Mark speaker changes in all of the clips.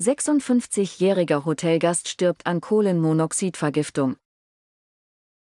Speaker 1: 56-jähriger Hotelgast stirbt an Kohlenmonoxidvergiftung.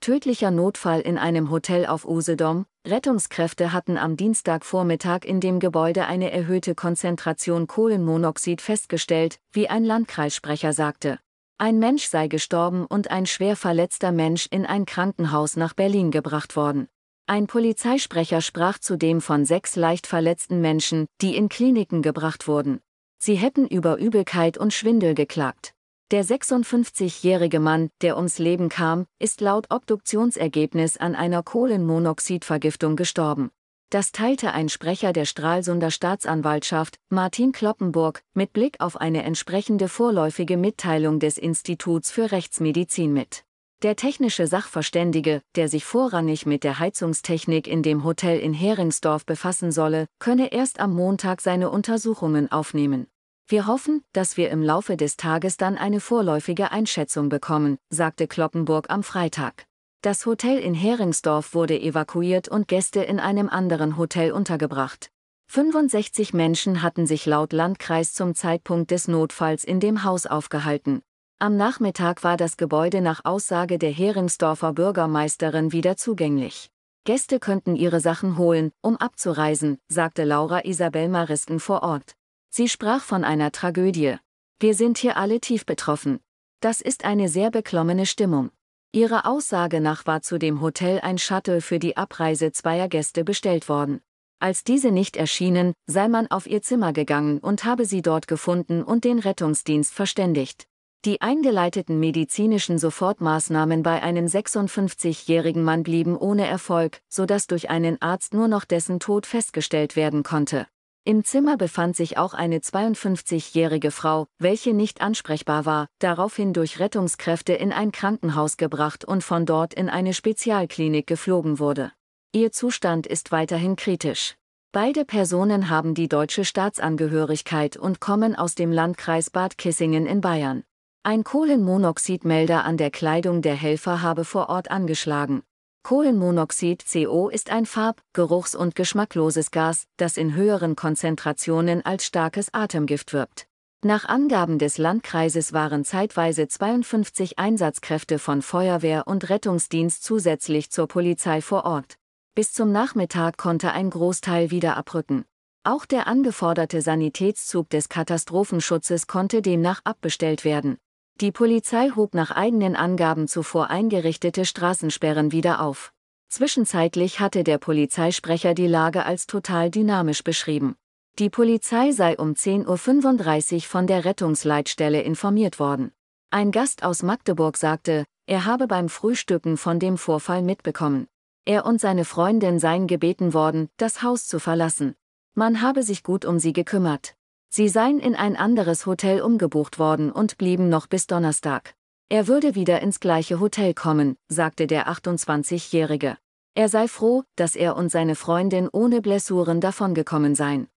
Speaker 1: Tödlicher Notfall in einem Hotel auf Usedom. Rettungskräfte hatten am Dienstagvormittag in dem Gebäude eine erhöhte Konzentration Kohlenmonoxid festgestellt, wie ein Landkreissprecher sagte. Ein Mensch sei gestorben und ein schwer verletzter Mensch in ein Krankenhaus nach Berlin gebracht worden. Ein Polizeisprecher sprach zudem von sechs leicht verletzten Menschen, die in Kliniken gebracht wurden. Sie hätten über Übelkeit und Schwindel geklagt. Der 56-jährige Mann, der ums Leben kam, ist laut Obduktionsergebnis an einer Kohlenmonoxidvergiftung gestorben. Das teilte ein Sprecher der Stralsunder Staatsanwaltschaft, Martin Kloppenburg, mit Blick auf eine entsprechende vorläufige Mitteilung des Instituts für Rechtsmedizin mit. Der technische Sachverständige, der sich vorrangig mit der Heizungstechnik in dem Hotel in Heringsdorf befassen solle, könne erst am Montag seine Untersuchungen aufnehmen. Wir hoffen, dass wir im Laufe des Tages dann eine vorläufige Einschätzung bekommen, sagte Kloppenburg am Freitag. Das Hotel in Heringsdorf wurde evakuiert und Gäste in einem anderen Hotel untergebracht. 65 Menschen hatten sich laut Landkreis zum Zeitpunkt des Notfalls in dem Haus aufgehalten. Am Nachmittag war das Gebäude nach Aussage der Heringsdorfer Bürgermeisterin wieder zugänglich. Gäste könnten ihre Sachen holen, um abzureisen, sagte Laura Isabel Maristen vor Ort. Sie sprach von einer Tragödie. Wir sind hier alle tief betroffen. Das ist eine sehr beklommene Stimmung. Ihrer Aussage nach war zu dem Hotel ein Shuttle für die Abreise zweier Gäste bestellt worden. Als diese nicht erschienen, sei man auf ihr Zimmer gegangen und habe sie dort gefunden und den Rettungsdienst verständigt. Die eingeleiteten medizinischen Sofortmaßnahmen bei einem 56-jährigen Mann blieben ohne Erfolg, sodass durch einen Arzt nur noch dessen Tod festgestellt werden konnte. Im Zimmer befand sich auch eine 52-jährige Frau, welche nicht ansprechbar war, daraufhin durch Rettungskräfte in ein Krankenhaus gebracht und von dort in eine Spezialklinik geflogen wurde. Ihr Zustand ist weiterhin kritisch. Beide Personen haben die deutsche Staatsangehörigkeit und kommen aus dem Landkreis Bad Kissingen in Bayern. Ein Kohlenmonoxidmelder an der Kleidung der Helfer habe vor Ort angeschlagen. Kohlenmonoxid CO ist ein farb-, geruchs- und geschmackloses Gas, das in höheren Konzentrationen als starkes Atemgift wirkt. Nach Angaben des Landkreises waren zeitweise 52 Einsatzkräfte von Feuerwehr und Rettungsdienst zusätzlich zur Polizei vor Ort. Bis zum Nachmittag konnte ein Großteil wieder abrücken. Auch der angeforderte Sanitätszug des Katastrophenschutzes konnte demnach abbestellt werden. Die Polizei hob nach eigenen Angaben zuvor eingerichtete Straßensperren wieder auf. Zwischenzeitlich hatte der Polizeisprecher die Lage als total dynamisch beschrieben. Die Polizei sei um 10.35 Uhr von der Rettungsleitstelle informiert worden. Ein Gast aus Magdeburg sagte, er habe beim Frühstücken von dem Vorfall mitbekommen. Er und seine Freundin seien gebeten worden, das Haus zu verlassen. Man habe sich gut um sie gekümmert. Sie seien in ein anderes Hotel umgebucht worden und blieben noch bis Donnerstag. Er würde wieder ins gleiche Hotel kommen, sagte der 28-Jährige. Er sei froh, dass er und seine Freundin ohne Blessuren davongekommen seien.